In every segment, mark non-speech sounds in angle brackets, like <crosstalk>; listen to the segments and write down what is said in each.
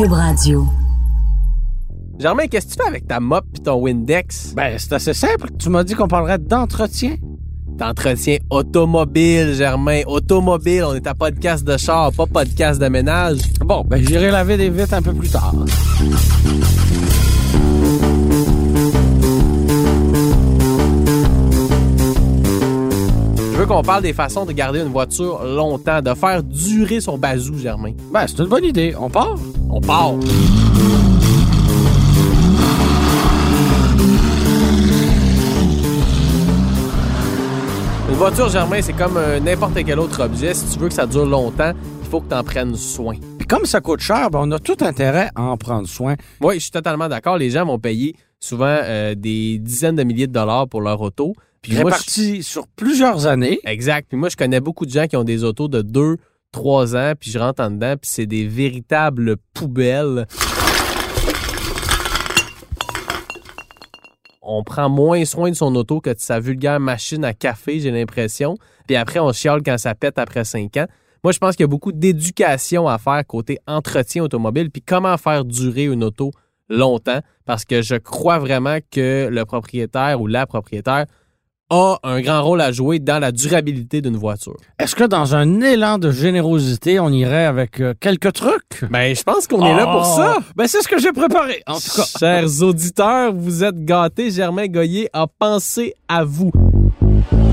Cube Radio. Germain, qu'est-ce que tu fais avec ta mop et ton Windex? Ben, c'est assez simple. Tu m'as dit qu'on parlerait d'entretien. D'entretien automobile, Germain. Automobile, on est à podcast de char, pas podcast de ménage. Bon, ben, j'irai laver des vitres un peu plus tard. Je veux qu'on parle des façons de garder une voiture longtemps, de faire durer son bazou, Germain. Ben, c'est une bonne idée. On part? On part. Une voiture, Germain, c'est comme euh, n'importe quel autre objet. Si tu veux que ça dure longtemps, il faut que tu en prennes soin. Puis comme ça coûte cher, ben, on a tout intérêt à en prendre soin. Oui, je suis totalement d'accord. Les gens vont payer souvent euh, des dizaines de milliers de dollars pour leur auto. Puis moi, je- sur plusieurs années. Exact. Puis moi, je connais beaucoup de gens qui ont des autos de 2, 3 ans, puis je rentre en dedans, puis c'est des véritables poubelles. On prend moins soin de son auto que de sa vulgaire machine à café, j'ai l'impression. Puis après, on chiale quand ça pète après 5 ans. Moi, je pense qu'il y a beaucoup d'éducation à faire côté entretien automobile, puis comment faire durer une auto longtemps, parce que je crois vraiment que le propriétaire ou la propriétaire a un grand rôle à jouer dans la durabilité d'une voiture. Est-ce que dans un élan de générosité, on irait avec euh, quelques trucs? Ben, je pense qu'on est là pour ça. Oh! Ben, c'est ce que j'ai préparé. En tout cas, Chers auditeurs, vous êtes gâtés. Germain Goyer a pensé à vous.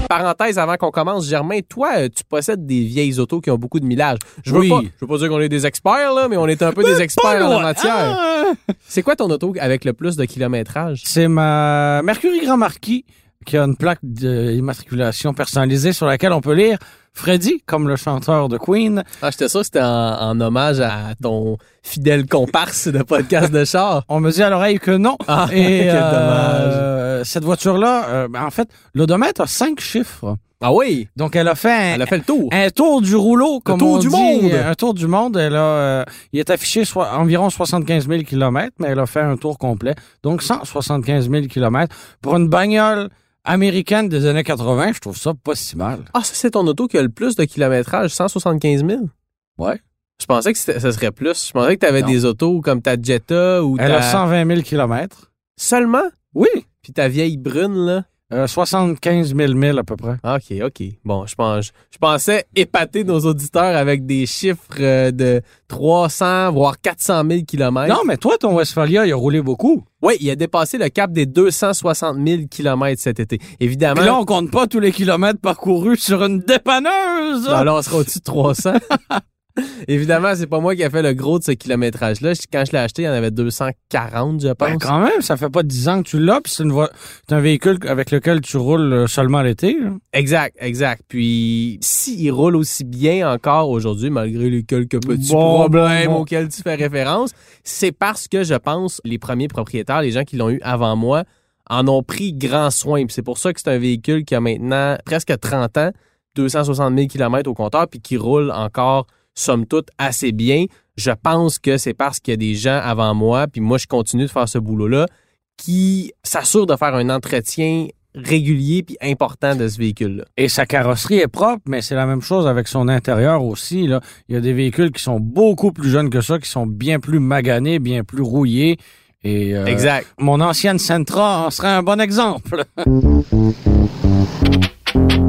Parenthèse avant qu'on commence, Germain, toi, euh, tu possèdes des vieilles autos qui ont beaucoup de millage. Je veux Oui. pas, je veux pas dire qu'on est des experts là, mais on est un peu des experts en la matière. Ah! C'est quoi ton auto avec le plus de kilométrage? C'est ma Mercury Grand Marquis qui a une plaque d'immatriculation personnalisée sur laquelle on peut lire Freddy, comme le chanteur de Queen. Ah, j'étais sûr que c'était en, en hommage à ton fidèle comparse de podcast de char. <laughs> On me dit à l'oreille que non. Ah, Et <laughs> quel euh, cette voiture-là, euh, ben, en fait, l'odomètre a cinq chiffres. Ah oui, Donc, elle a fait un, elle a fait le tour. un tour du rouleau, comme tour on du dit, monde. Un tour du monde. Elle a, euh, il est affiché soit, environ 75 000 km, mais elle a fait un tour complet. Donc, 175 000 km. Pour une bagnole américaine des années 80, je trouve ça pas si mal. Ah, ça, c'est ton auto qui a le plus de kilométrage, 175 000? Ouais. Je pensais que ça serait plus. Je pensais que tu avais Non. des autos comme ta Jetta ou Elle ta... a 120 000 km. Seulement? Oui. Puis ta vieille brune, là? Euh, 75 000 milles à peu près. Ah, OK, OK. Bon, je pense, je pensais épater nos auditeurs avec des chiffres euh, de 300, voire 400 000 kilomètres. Non, mais toi, ton Westphalia, il a roulé beaucoup. Oui, il a dépassé le cap des 260 000 kilomètres cet été. Évidemment, Puis là, on compte pas tous les kilomètres parcourus sur une dépanneuse. Ben là, on sera au-dessus de 300. <laughs> <laughs> Évidemment, c'est pas moi qui a fait le gros de ce kilométrage-là. Quand je l'ai acheté, il y en avait 240, je pense. Ben, quand même, ça fait pas 10 ans que tu l'as, puis c'est vo- un véhicule avec lequel tu roules euh, seulement l'été. Exact, exact. Puis, s'il roule aussi bien encore aujourd'hui, malgré les quelques petits Bon, problèmes bon, auxquels tu fais référence, c'est parce que je pense les premiers propriétaires, les gens qui l'ont eu avant moi, en ont pris grand soin. C'est pour ça que c'est un véhicule qui a maintenant presque 30 ans, 260 000 km au compteur, puis qui roule encore, somme toute, assez bien. Je pense que c'est parce qu'il y a des gens avant moi, puis moi, je continue de faire ce boulot-là, qui s'assurent de faire un entretien régulier puis important de ce véhicule-là. Et sa carrosserie est propre, mais c'est la même chose avec son intérieur aussi. Là. Il y a des véhicules qui sont beaucoup plus jeunes que ça, qui sont bien plus maganés, bien plus rouillés. Et euh, Exact. mon ancienne Sentra en serait un bon exemple. <laughs>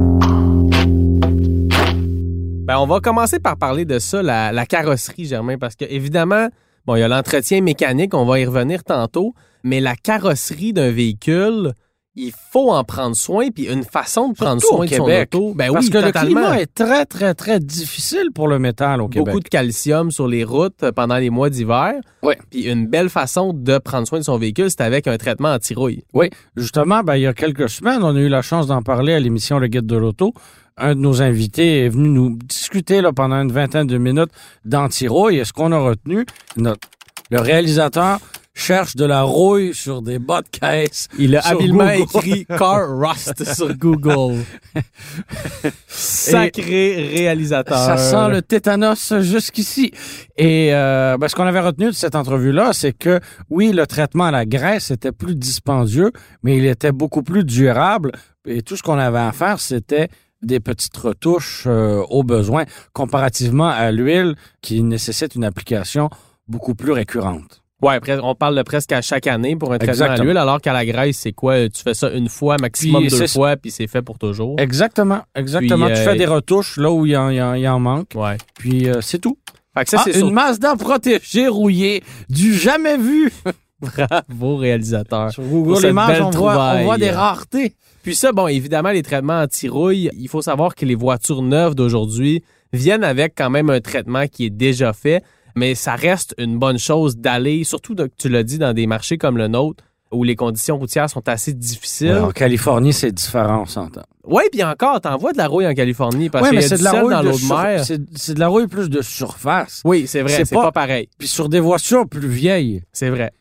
Ben, on va commencer par parler de ça, la, la carrosserie, Germain, parce que évidemment, bon, il y a l'entretien mécanique, on va y revenir tantôt, mais la carrosserie d'un véhicule, il faut en prendre soin, puis une façon de prendre Surtout au soin de son auto. Ben Parce oui, que totalement. le climat est très, très, très difficile pour le métal au Québec. Beaucoup de calcium sur les routes euh, pendant les mois d'hiver. Ouais. Puis une belle façon de prendre soin de son véhicule, c'est avec un traitement anti-rouille. Oui, justement, ben, il y a quelques semaines, on a eu la chance d'en parler à l'émission Le Guide de l'Auto. Un de nos invités est venu nous discuter là, pendant une vingtaine de minutes d'anti-rouille. Et ce qu'on a retenu, notre, le réalisateur cherche de la rouille sur des bas de caisse. Il a habilement Google. écrit Car Rust sur Google. <laughs> Sacré réalisateur. Ça sent le tétanos jusqu'ici. Et euh, ben, ce qu'on avait retenu de cette entrevue-là, c'est que oui, le traitement à la graisse était plus dispendieux, mais il était beaucoup plus durable. Et tout ce qu'on avait à faire, c'était des petites retouches euh, au besoin, comparativement à l'huile qui nécessite une application beaucoup plus récurrente. Après, on parle de presque à chaque année pour un traitement à l'huile, alors qu'à la graisse, c'est quoi? Tu fais ça une fois, maximum Puis deux fois, puis c'est fait pour toujours. Exactement, exactement. Puis, tu euh, fais des retouches là où il y en, il y en- il y en manque, Ouais. puis euh, c'est tout. Fait que ça, Ah, c'est une sur... Mazda protégée rouillée, du jamais vu. <laughs> <laughs> Bravo, réalisateur. Sur Pour Google Images, on voit, on voit des raretés. Puis ça, bon, évidemment, les traitements anti-rouille, il faut savoir que les voitures neuves d'aujourd'hui viennent avec quand même un traitement qui est déjà fait, mais ça reste une bonne chose d'aller, surtout, de- tu l'as dit, dans des marchés comme le nôtre, où les conditions routières sont assez difficiles. Ouais, en Californie, c'est différent, on s'entend. Oui, puis encore, t'envoies de la rouille en Californie parce Oui, qu'il y mais a c'est du de la sel rouille dans l'eau de mer. c'est- C'est de la rouille plus de surface. Oui, c'est vrai, C'est c'est pas- pas... pareil. Puis sur des voitures plus vieilles. C'est vrai.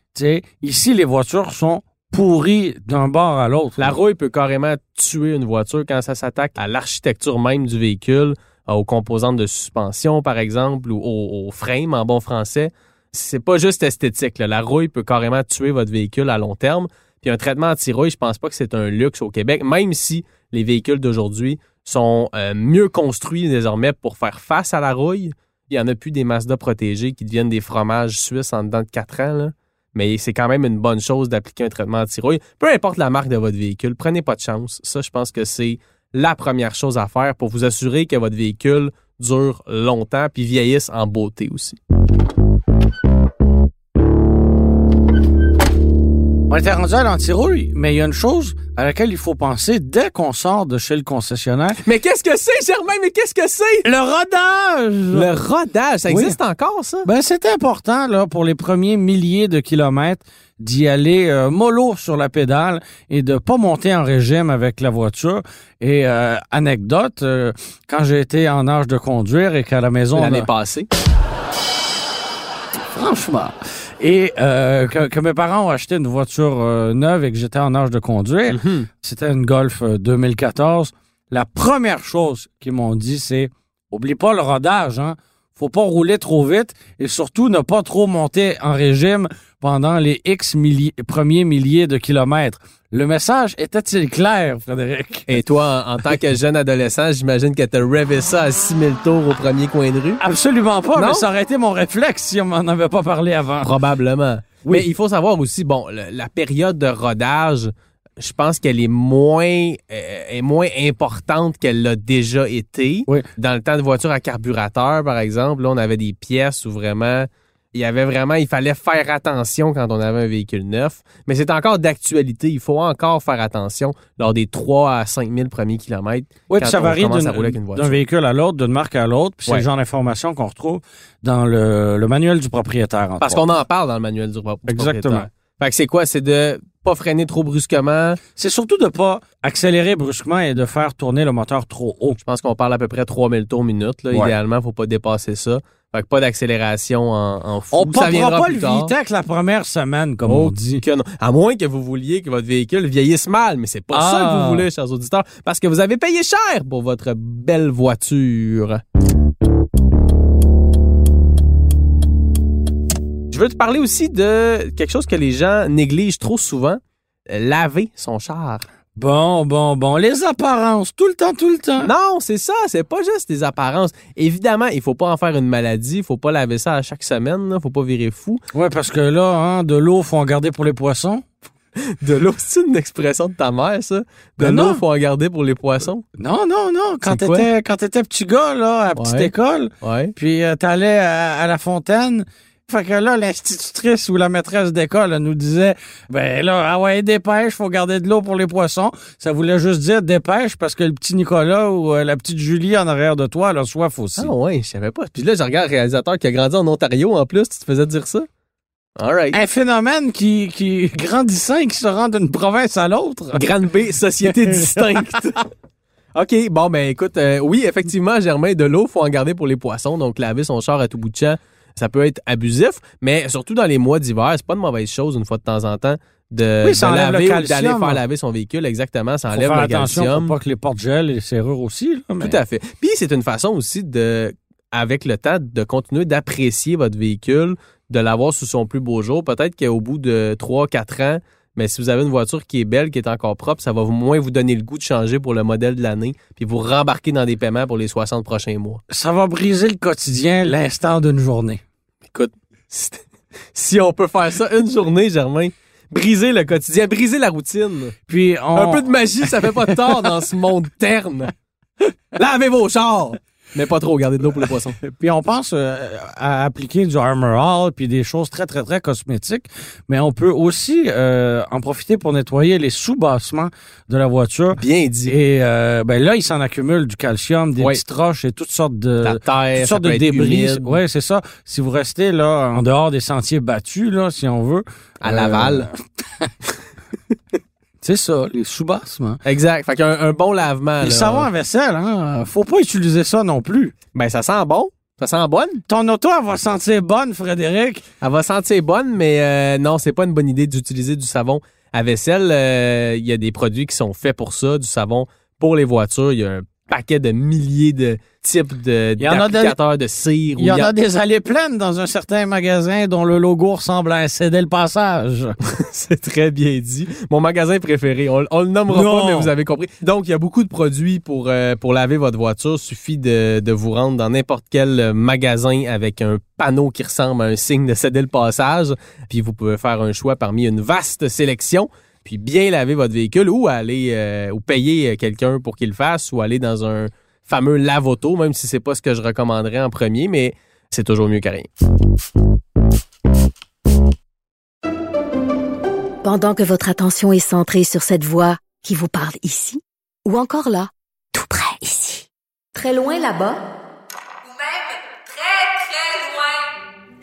Ici, les voitures sont pourries d'un bord à l'autre. La rouille peut carrément tuer une voiture quand ça s'attaque à l'architecture même du véhicule, euh, aux composantes de suspension, par exemple, ou au, frame en bon français. C'est pas juste esthétique. La rouille peut carrément tuer votre véhicule à long terme. Puis un traitement anti-rouille, je pense pas que c'est un luxe au Québec, même si les véhicules d'aujourd'hui sont euh, mieux construits désormais pour faire face à la rouille. Il y en a plus des Mazda protégés qui deviennent des fromages suisses en dedans de 4 ans. Mais c'est quand même une bonne chose d'appliquer un traitement anti-rouille. Peu importe la marque de votre véhicule, prenez pas de chance. Ça, je pense que c'est la première chose à faire pour vous assurer que votre véhicule dure longtemps puis vieillisse en beauté aussi. Était rendu à l'antirouille, mais il y a une chose à laquelle il faut penser dès qu'on sort de chez le concessionnaire. Mais qu'est-ce que c'est, Germain? Mais qu'est-ce que c'est? Le rodage! Le rodage, ça Oui. existe encore, ça? Ben, c'est important, là, pour les premiers milliers de kilomètres d'y aller euh, mollo sur la pédale et de pas monter en régime avec la voiture. Et euh, anecdote, euh, quand j'ai été en âge de conduire et qu'à la maison, on L'année passée. franchement, et euh, que, que mes parents ont acheté une voiture euh, neuve et que j'étais en âge de conduire, Mhm. c'était une Golf euh, 2014. La première chose qu'ils m'ont dit, c'est oublie pas le rodage, hein. Faut pas rouler trop vite et surtout ne pas trop monter en régime pendant les X milli- premiers milliers de kilomètres. Le message était-il clair, Frédéric? Et toi, en, en tant que jeune adolescent, j'imagine que t'as rêvé ça à 6000 tours au premier coin de rue? Absolument pas, Non? mais ça aurait été mon réflexe si on m'en avait pas parlé avant. Probablement. Mais il faut savoir aussi, bon, le- la période de rodage, je pense qu'elle est moins, euh, est moins importante qu'elle l'a déjà été. Oui. Dans le temps de voiture à carburateur, par exemple, là, on avait des pièces où vraiment, il y avait vraiment, il fallait faire attention quand on avait un véhicule neuf. Mais c'est encore d'actualité. Il faut encore faire attention lors des 3 à 5 000 premiers kilomètres. Oui, puis ça varie d'un véhicule à l'autre, d'une marque à l'autre, puis c'est le genre d'information qu'on retrouve dans le, le manuel du propriétaire. Parce qu'on en parle dans le manuel du, Exactement. propriétaire. Fait que c'est quoi? C'est de pas freiner trop brusquement. C'est surtout de pas accélérer brusquement et de faire tourner le moteur trop haut. Je pense qu'on parle à peu près 3000 tours minute. Là. Ouais. Idéalement, faut pas dépasser ça. Fait que pas d'accélération en, en fou. On ne pas le tard. La première semaine, comme Oh, on dit. que non. À moins que vous vouliez que votre véhicule vieillisse mal, mais c'est pas ça que Ah. vous voulez, chers auditeurs, parce que vous avez payé cher pour votre belle voiture. Je veux te parler aussi de quelque chose que les gens négligent trop souvent, laver son char. Bon, bon, bon. Les apparences, tout le temps, tout le temps. Non, c'est ça, c'est pas juste des apparences. Évidemment, il faut pas en faire une maladie, il faut pas laver ça à chaque semaine, là, faut pas virer fou. Ouais, parce que là, hein, de l'eau, faut en garder pour les poissons. De l'eau, <laughs> c'est une expression de ta mère, ça. De Ben l'eau, faut en garder pour les poissons. Non, non, non. Quand t'étais, quand petit gars, là, à petite Ouais. école, Ouais. puis euh, t'allais à, à la fontaine, Fait que là, l'institutrice ou la maîtresse d'école elle nous disait, ben là, ah ouais, dépêche, faut garder de l'eau pour les poissons. Ça voulait juste dire dépêche parce que le petit Nicolas ou euh, la petite Julie en arrière de toi, elle a soif aussi. Ah ouais, je savais pas. Puis là, je regarde le réalisateur qui a grandi en Ontario en plus, tu te faisais dire ça? All right. Un phénomène qui, qui grandissant et qui se rend d'une province à l'autre. Grande B, société <laughs> distincte. OK, bon, ben écoute, euh, oui, effectivement, Germain, de l'eau, faut en garder pour les poissons. Donc, laver son char à tout bout de champ, ça peut être abusif, mais surtout dans les mois d'hiver, c'est pas une mauvaise chose, une fois de temps en temps, de, Oui, ça de laver ou d'aller faire laver son véhicule. Exactement, ça Faut enlève faire le attention calcium. pour pas que les portes gèlent et les serrures aussi. Là, mais- Tout à fait. Puis c'est une façon aussi de, avec le temps, de continuer d'apprécier votre véhicule, de l'avoir sous son plus beau jour. Peut-être qu'au bout de 3-4 ans, mais si vous avez une voiture qui est belle, qui est encore propre, ça va moins vous donner le goût de changer pour le modèle de l'année, puis vous rembarquer dans des paiements pour les 60 prochains mois. Ça va briser le quotidien l'instant d'une journée. Écoute, <laughs> si, on peut faire ça une journée, Germain, briser le quotidien, briser la routine. Puis on... Un peu de magie, ça fait pas de tort dans ce monde terne. <laughs> Lavez vos chars! Mais pas trop, gardez de l'eau pour les poissons. <laughs> Puis on pense euh, à appliquer du Armor All puis des choses très très très cosmétiques, mais on peut aussi euh, en profiter pour nettoyer les sous-bassements de la voiture. Bien dit. Et euh, ben là, il s'en accumule du calcium, des Ouais. petites roches et toutes sortes de La terre, toutes sortes de débris. Ouais, c'est ça. Si vous restez là en dehors des sentiers battus là, si on veut, À euh, Laval. <laughs> c'est ça, les sous-bassements. Exact. Fait qu'un un bon lavement. Le là, savon à vaisselle, hein, faut pas utiliser ça non plus. Ben, ça sent bon. Ça sent bonne. Ton auto, elle va sentir bonne, Frédéric. Elle va sentir bonne, mais euh, non, c'est pas une bonne idée d'utiliser du savon à vaisselle. Euh, Il y a des produits qui sont faits pour ça, du savon pour les voitures. Il y a un paquet de milliers de types de Il y en a de- d'applicateurs de cire. Il y en a des allées pleines dans un certain magasin dont le logo ressemble à un CD le passage. <laughs> C'est très bien dit. Mon magasin préféré. On, on le nommera Non. pas, mais vous avez compris. Donc, il y a beaucoup de produits pour, euh, pour laver votre voiture. Suffit de, de vous rendre dans n'importe quel magasin avec un panneau qui ressemble à un signe de céder le passage. Puis, vous pouvez faire un choix parmi une vaste sélection. Puis, bien laver votre véhicule ou aller euh, ou payer euh, quelqu'un pour qu'il le fasse ou aller dans un fameux lave-auto, même si c'est pas ce que je recommanderais en premier, mais c'est toujours mieux que rien. Pendant que votre attention est centrée sur cette voix qui vous parle ici, ou encore là, tout près ici, très loin là-bas, Ou même très, très loin.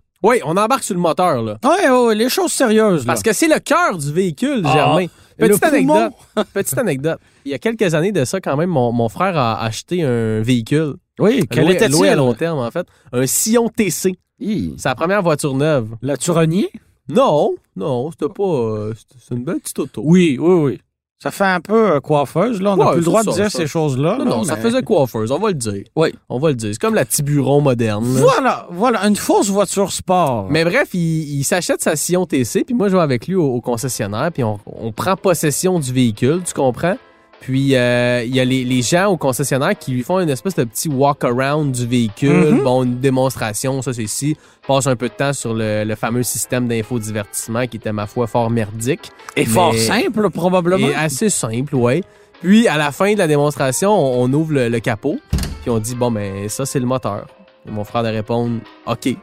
Oui, on embarque sur le moteur, là. Ouais, ouais, les choses sérieuses. Là. Parce que c'est le cœur du véhicule, Ah, Germain. Petite le poumon. anecdote. <laughs> Petite anecdote. Il y a quelques années de ça, quand même, mon, mon frère a acheté un véhicule. Oui, quel était-il? loué à long terme, en fait. Un Sillon TC. Hi. La première voiture neuve. L'as-tu renié? Non, non, c'était pas. euh, c'est une belle petite auto. Oui, oui, oui. Ça fait un peu euh, coiffeuse, là. On n'a Ouais, plus le droit ça, de dire ça. ces choses-là. Non, là, non, ça mais- faisait coiffeuse, on va le dire. Oui. On va le dire. C'est comme la Tiburon moderne. là. Voilà, voilà, une fausse voiture sport. Mais bref, il, il s'achète sa Sillon TC, puis moi, je vais avec lui au, au concessionnaire, puis on, on prend possession du véhicule, tu comprends? Puis euh, il y a les, les gens au concessionnaire qui lui font une espèce de petit walk-around du véhicule, Mhm. bon, une démonstration, ça c'est ici, passe un peu de temps sur le, le fameux système d'infodivertissement qui était, ma foi, fort merdique. Et fort simple, probablement. Et assez simple, ouais. Puis à la fin de la démonstration, on, on ouvre le, le capot, puis on dit, bon, ben ça c'est le moteur. Et mon frère de répondre, OK.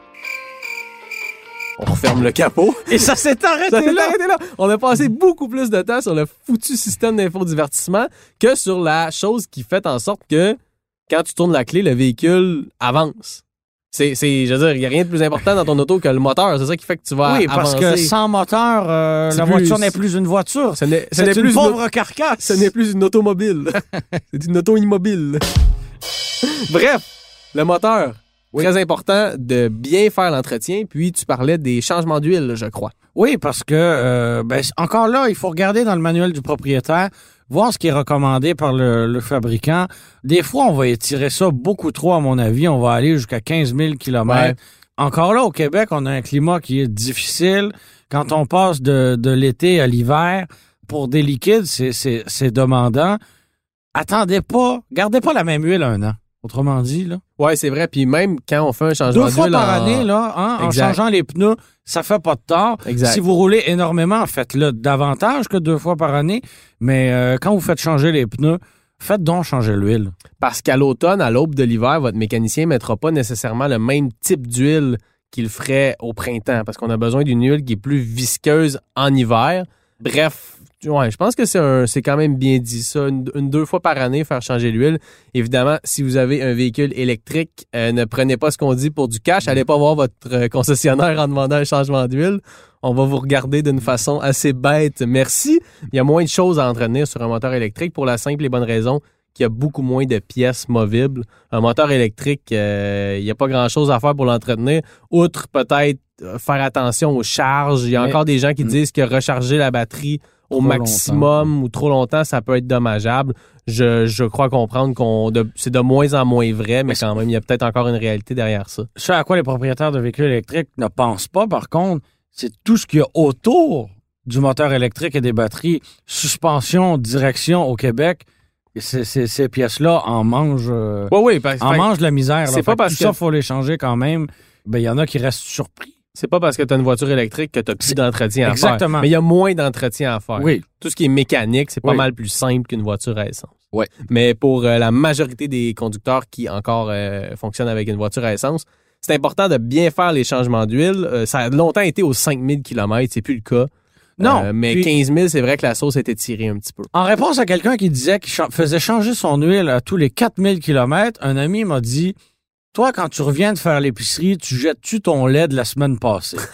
On referme le capot. Et ça s'est Ça arrêté s'est là. arrêté là. On a passé beaucoup plus de temps sur le foutu système d'infodivertissement que sur la chose qui fait en sorte que quand tu tournes la clé, le véhicule avance. C'est, c'est, je veux dire, il n'y a rien de plus important dans ton auto que le moteur. C'est ça qui fait que tu vas Oui, parce avancer. que sans moteur, euh, la plus- voiture n'est plus une voiture. ce n'est, ce C'est n'est une plus pauvre carcasse. ce n'est plus une automobile. <laughs> c'est une auto immobile. <laughs> Bref, le moteur. Très important de bien faire l'entretien. Puis tu parlais des changements d'huile, je crois. Oui, parce que, euh, ben, encore là, il faut regarder dans le manuel du propriétaire, voir ce qui est recommandé par le, le fabricant. Des fois, on va étirer ça beaucoup trop, à mon avis. On va aller jusqu'à 15 000 kilomètres. Ouais. Encore là, au Québec, on a un climat qui est difficile. Quand on passe de, de l'été à l'hiver, pour des liquides, c'est demandant. Attendez pas, gardez pas la même huile un an. Autrement dit, là. Ouais, c'est vrai. Puis même quand on fait un changement Deux fois d'huile par en- année, là, hein, en changeant les pneus, ça fait pas de tort. Exact. Si vous roulez énormément, faites-le davantage que deux fois par année. Mais euh, quand vous faites changer les pneus, faites donc changer l'huile. Parce qu'à l'automne, à l'aube de l'hiver, votre mécanicien ne mettra pas nécessairement le même type d'huile qu'il ferait au printemps, parce qu'on a besoin d'une huile qui est plus visqueuse en hiver. Bref, ouais, je pense que c'est un- c'est quand même bien dit ça. Une, une- deux fois par année, faire changer l'huile. Évidemment, si vous avez un véhicule électrique, euh, ne prenez pas ce qu'on dit pour du cash. Allez pas voir votre euh, concessionnaire en demandant un changement d'huile. On va vous regarder d'une façon assez bête. Merci. Il y a moins de choses à entretenir sur un moteur électrique pour la simple et bonne raison qu'il y a beaucoup moins de pièces movibles. Un moteur électrique, euh, il n'y a pas grand-chose à faire pour l'entretenir, outre peut-être euh, faire attention aux charges. Il y a Mais- encore des gens qui Mm. disent que recharger la batterie au Trop maximum ou trop longtemps, ça peut être dommageable. Je, je crois comprendre qu'on c'est de moins en moins vrai, mais quand même, il y a peut-être encore une réalité derrière ça. Ce à quoi les propriétaires de véhicules électriques ne pensent pas, par contre, c'est tout ce qu'il y a autour du moteur électrique et des batteries. Suspension, direction au Québec. C'est- ces pièces-là en mangent, euh, Oui, oui, parce, en mangent de la misère. c'est pas que parce tout ça, faut les changer quand même. Ben, il y en a qui restent surpris. C'est pas parce que tu as une voiture électrique que tu plus d'entretien à Exactement. faire. Mais il y a moins d'entretien à faire. Oui. Tout ce qui est mécanique, c'est pas Oui. mal plus simple qu'une voiture à essence. Ouais. Mais pour euh, la majorité des conducteurs qui encore euh, fonctionnent avec une voiture à essence, c'est important de bien faire les changements d'huile. Euh, ça a longtemps été aux 5000 km, c'est plus le cas. Non. Euh, mais puis- 15 000, c'est vrai que la sauce était tirée un petit peu. En réponse à quelqu'un qui disait qu'il faisait changer son huile à tous les 4000 km, un ami m'a dit Toi, quand tu reviens de faire l'épicerie, tu jettes-tu ton lait de la semaine passée? <laughs>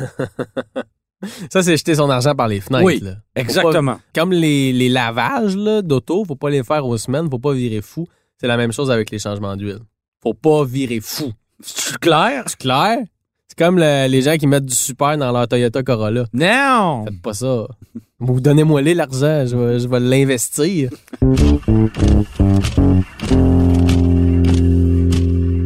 Ça, c'est jeter son argent par les fenêtres. Oui, là. Exactement. Comme les, les lavages d'auto, faut pas les faire aux semaines, faut pas virer fou. C'est la même chose avec les changements d'huile. Faut pas virer fou. C'est clair? C'est clair? C'est comme le- les gens qui mettent du super dans leur Toyota Corolla. Non Faites pas ça. Vous donnez-moi l'argent, je vais, je vais l'investir. <laughs>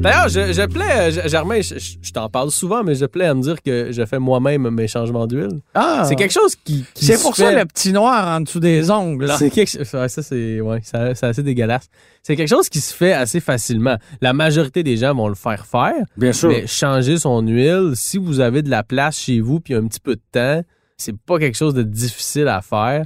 D'ailleurs, je, je plais, je- Germain, je, t'en parle souvent, mais je plais à me dire que je fais moi-même mes changements d'huile. Ah, C'est quelque chose qui, qui C'est pour fait- ça le petit noir en dessous des ongles. C'est quelque chose. ouais, ça, c'est ouais, ça- c'est assez dégueulasse. C'est quelque chose qui se fait assez facilement. La majorité des gens vont le faire faire, Bien sûr. mais changer son huile, si vous avez de la place chez vous puis un petit peu de temps, c'est pas quelque chose de difficile à faire.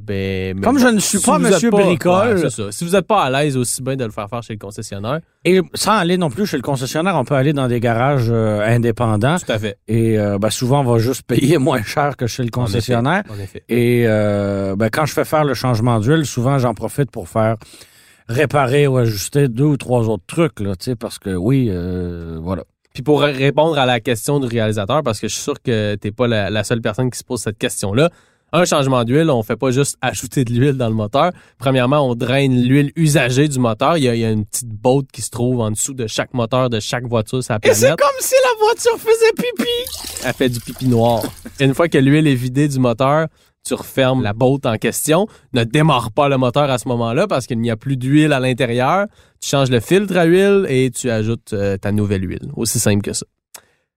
Ben, mais Comme je ne suis pas Monsieur Bricole. ouais, c'est ça. Si vous n'êtes pas à l'aise, aussi bien de le faire faire chez le concessionnaire. Et sans aller non plus chez le concessionnaire, on peut aller dans des garages euh, indépendants. Tout à fait. Et euh, ben, souvent, on va juste payer <laughs> moins cher que chez le concessionnaire. En effet. Et euh, ben, quand je fais faire le changement d'huile, souvent j'en profite pour faire réparer ou ajuster deux ou trois autres trucs, là, tu parce que oui, euh, voilà. Puis pour répondre à la question du réalisateur, parce que je suis sûr que t'es pas la, la seule personne qui se pose cette question-là, un changement d'huile, on fait pas juste ajouter de l'huile dans le moteur. Premièrement, on draine l'huile usagée du moteur. Il y, a, il y a une petite botte qui se trouve en dessous de chaque moteur de chaque voiture sur la Et c'est planète. comme si la voiture faisait pipi! Elle fait du pipi noir. Une fois que l'huile est vidée du moteur, tu refermes la botte en question. Ne démarre pas le moteur à ce moment-là parce qu'il n'y a plus d'huile à l'intérieur. Tu changes le filtre à huile et tu ajoutes euh, ta nouvelle huile. Aussi simple que ça.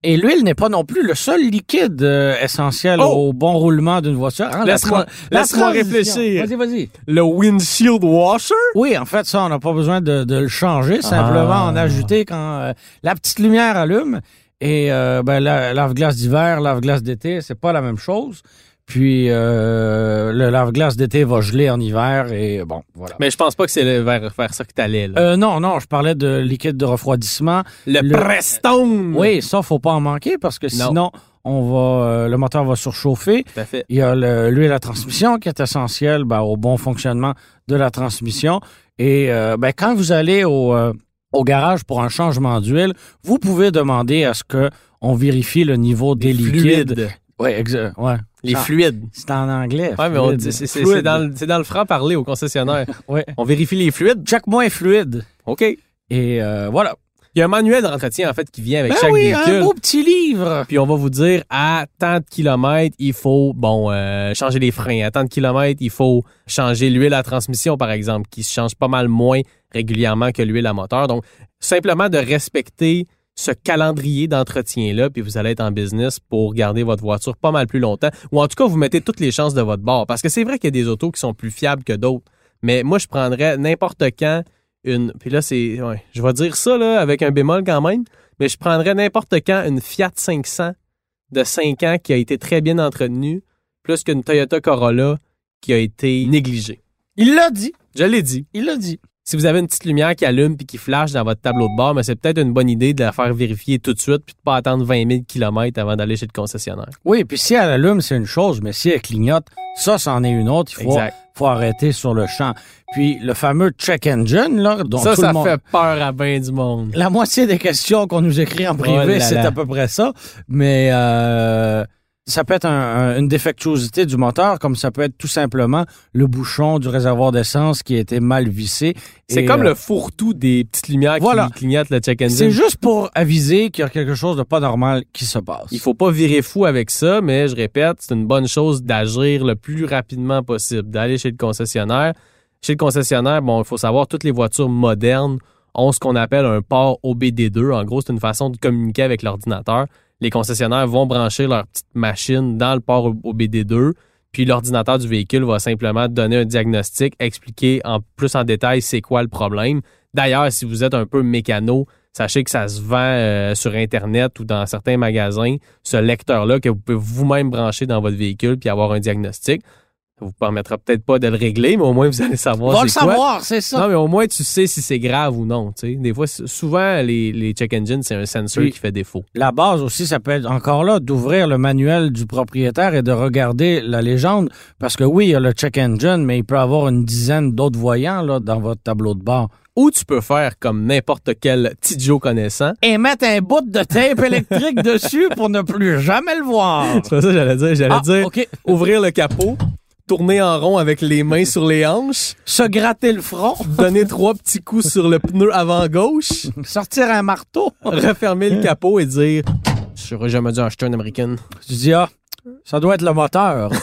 Et l'huile n'est pas non plus le seul liquide euh, essentiel Oh! au bon roulement d'une voiture. hein, la Laisse-moi- la réfléchir. Vas-y, vas-y. Le windshield washer? Oui, en fait, ça, on n'a pas besoin de, de le changer. Simplement, Ah. en ajouter quand euh, la petite lumière allume. Et euh, ben, la lave-glace d'hiver, lave-glace d'été, c'est pas la même chose. Puis euh, le lave-glace d'été va geler en hiver et bon, voilà. Mais je pense pas que c'est vers, vers ça que t'allais, là. Euh, non, non, je parlais de liquide de refroidissement. le, le- Prestone! Oui, ça, faut pas en manquer parce que Non. sinon, on va, euh, le moteur va surchauffer. Tout à fait. Il y a le- l'huile à transmission qui est essentielle ben, au bon fonctionnement de la transmission. Et ben, quand vous allez au, au garage pour un changement d'huile, vous pouvez demander à ce que on vérifie le niveau des liquides. Oui, exa- ouais. Les Ah, fluides. C'est en anglais. Ouais, mais on fluide. dit- c'est c'est- Fluide. c'est dans, le- c'est dans le franc-parler au concessionnaire. <laughs> Ouais. On vérifie les fluides. Chaque mois est fluide. OK. Et euh, voilà. Il y a un manuel d'entretien, en fait, qui vient avec Ben chaque oui, véhicule. un beau petit livre. Puis on va vous dire, à tant de kilomètres, il faut, bon, euh, changer les freins. À tant de kilomètres, il faut changer l'huile à transmission, par exemple, qui se change pas mal moins régulièrement que l'huile à moteur. Donc, simplement de respecter ce calendrier d'entretien-là, puis vous allez être en business pour garder votre voiture pas mal plus longtemps. Ou en tout cas, vous mettez toutes les chances de votre bord. Parce que c'est vrai qu'il y a des autos qui sont plus fiables que d'autres. Mais moi, je prendrais n'importe quand une. Puis là, c'est. Ouais, je vais dire ça là, avec un bémol quand même. Mais je prendrais n'importe quand une Fiat 500 de 5 ans qui a été très bien entretenue, plus qu'une Toyota Corolla qui a été négligée. Il l'a dit. Je l'ai dit. Il l'a dit. Si vous avez une petite lumière qui allume puis qui flash dans votre tableau de bord, mais c'est peut-être une bonne idée de la faire vérifier tout de suite puis de pas attendre 20 000 km avant d'aller chez le concessionnaire. Oui, puis si elle allume, c'est une chose, mais si elle clignote, ça, c'en est une autre. Il faut, Exact. faut arrêter sur le champ. Puis le fameux check engine, là, dont ça, tout ça le monde... fait peur à bien du monde. La moitié des questions qu'on nous écrit en privé, Oh là c'est à peu près ça. Mais euh, ça peut être un- un- une défectuosité du moteur, comme ça peut être tout simplement le bouchon du réservoir d'essence qui a été mal vissé. C'est comme euh, le fourre-tout des petites lumières Voilà. qui clignotent le check engine. C'est juste pour aviser qu'il y a quelque chose de pas normal qui se passe. Il faut pas virer fou avec ça, mais je répète, c'est une bonne chose d'agir le plus rapidement possible, d'aller chez le concessionnaire. Chez le concessionnaire, bon, il faut savoir, toutes les voitures modernes ont ce qu'on appelle un port OBD2. En gros, c'est une façon de communiquer avec l'ordinateur. Les concessionnaires vont brancher leur petite machine dans le port OBD2, puis l'ordinateur du véhicule va simplement donner un diagnostic, expliquer en plus en détail c'est quoi le problème. D'ailleurs, si vous êtes un peu mécano, sachez que ça se vend euh, sur Internet ou dans certains magasins, ce lecteur-là que vous pouvez vous-même brancher dans votre véhicule puis avoir un diagnostic. Ça vous permettra peut-être pas de le régler, mais au moins vous allez savoir Va le quoi. savoir, c'est ça. Non, mais au moins tu sais si c'est grave ou non. Des fois, souvent, les, les check engines, c'est un sensor qui fait défaut. La base aussi, ça peut être encore là d'ouvrir le manuel du propriétaire et de regarder la légende. Parce que oui, il y a le check engine, mais il peut y avoir une dizaine d'autres voyants là, dans votre tableau de bord. Ou tu peux faire comme n'importe quel petit Joe connaissant. Et mettre un bout de tape électrique <laughs> dessus pour ne plus jamais le voir. C'est pas ça que j'allais dire. J'allais Ah, dire ouvrir le capot, tourner en rond avec les mains sur les hanches, Se gratter le front, donner trois petits coups sur le pneu avant gauche, <laughs> sortir un marteau. refermer le capot et dire J'aurais jamais dû acheter une américaine. Tu dis, ah, ça doit être le moteur. <laughs>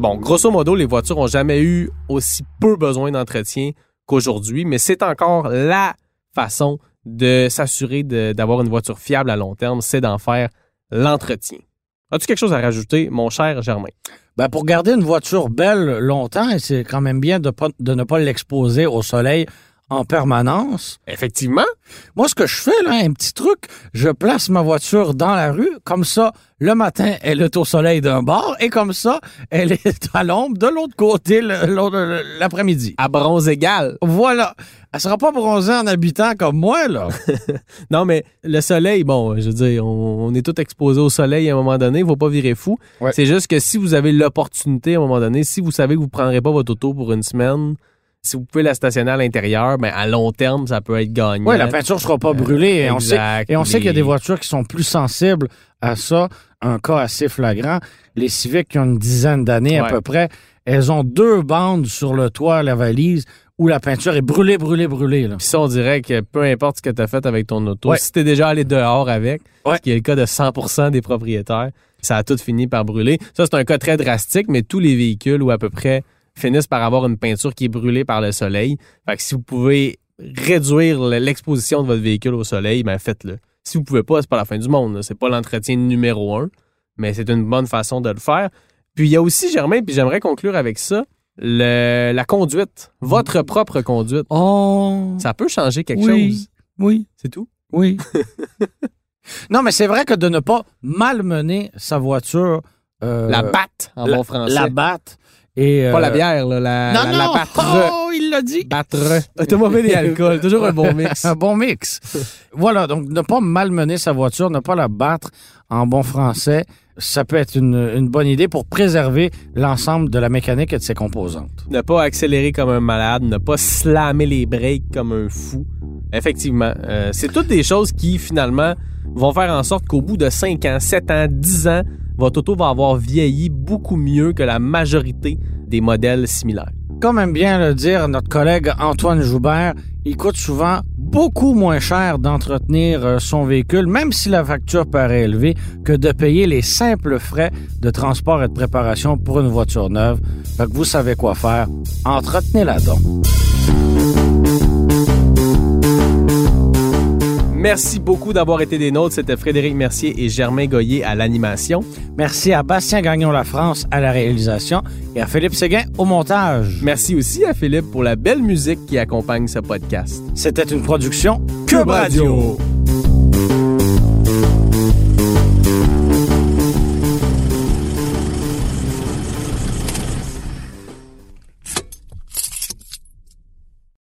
Bon, grosso modo, les voitures ont jamais eu aussi peu besoin d'entretien qu'aujourd'hui, mais c'est encore la façon de s'assurer d'avoir une voiture fiable à long terme, c'est d'en faire l'entretien. As-tu quelque chose à rajouter, mon cher Germain? Ben, pour garder une voiture belle longtemps, c'est quand même bien de, pas- de ne pas l'exposer au soleil en permanence. Effectivement. Moi, ce que je fais, là, un petit truc, je place ma voiture dans la rue, comme ça, le matin, elle est au soleil d'un bord, et comme ça, elle est à l'ombre de l'autre côté l'après-midi. À bronze égal. Voilà. Elle sera pas bronzée en habitant comme moi, là. <laughs> Non, mais le soleil, bon, je veux dire, on, on est tous exposés au soleil à un moment donné, il faut pas virer fou. Ouais. C'est juste que si vous avez l'opportunité à un moment donné, si vous savez que vous prendrez pas votre auto pour une semaine, si vous pouvez la stationner à l'intérieur, ben à long terme, ça peut être gagnant. Oui, la peinture sera pas brûlée. Et on sait, Exact. et on sait qu'il y a des voitures qui sont plus sensibles à ça. Un cas assez flagrant. Les Civic qui ont une dizaine d'années à peu près, elles ont deux bandes sur le toit, la valise, où la peinture est brûlée, brûlée, brûlée. Là. Puis ça, on dirait que peu importe ce que tu as fait avec ton auto, Ouais. si t'es déjà allé dehors avec, Ouais. ce qui est le cas de 100% des propriétaires, ça a tout fini par brûler. Ça, c'est un cas très drastique, mais tous les véhicules ou à peu près finissent par avoir une peinture qui est brûlée par le soleil. Fait que si vous pouvez réduire l'exposition de votre véhicule au soleil, ben faites-le. Si vous pouvez pas, c'est pas la fin du monde. C'est pas l'entretien numéro un, mais c'est une bonne façon de le faire. Puis il y a aussi, Germain, puis j'aimerais conclure avec ça, le- la conduite, votre propre conduite. Oh, Ça peut changer quelque Oui. chose. oui, C'est tout? oui. <laughs> non, mais c'est vrai que de ne pas malmener sa voiture... euh, La batte, en la- bon français. La batte. Et, Pas euh, la bière, là, la, Non, la, non, la battre. oh, il l'a dit. Battre. <laughs> T'as mauvais des alcools. Toujours un bon mix. <laughs> Un bon mix. voilà, donc ne pas malmener sa voiture, ne pas la battre en bon français, ça peut être une, une bonne idée pour préserver l'ensemble de la mécanique et de ses composantes. Ne pas accélérer comme un malade, ne pas slammer les breaks comme un fou. Effectivement, euh, c'est toutes des choses qui, finalement, vont faire en sorte qu'au bout de 5 ans, 7 ans, 10 ans, votre auto va avoir vieilli beaucoup mieux que la majorité des modèles similaires. comme aime bien le dire notre collègue Antoine Joubert, il coûte souvent beaucoup moins cher d'entretenir euh, son véhicule, même si la facture paraît élevée, que de payer les simples frais de transport et de préparation pour une voiture neuve. Fait que vous savez quoi faire. Entretenez-la donc. Merci beaucoup d'avoir été des nôtres. C'était Frédéric Mercier et Germain Goyer à l'animation. Merci à Bastien Gagnon La France à la réalisation et à Philippe Séguin au montage. Merci aussi à Philippe pour la belle musique qui accompagne ce podcast. C'était une production Cube Radio. Radio.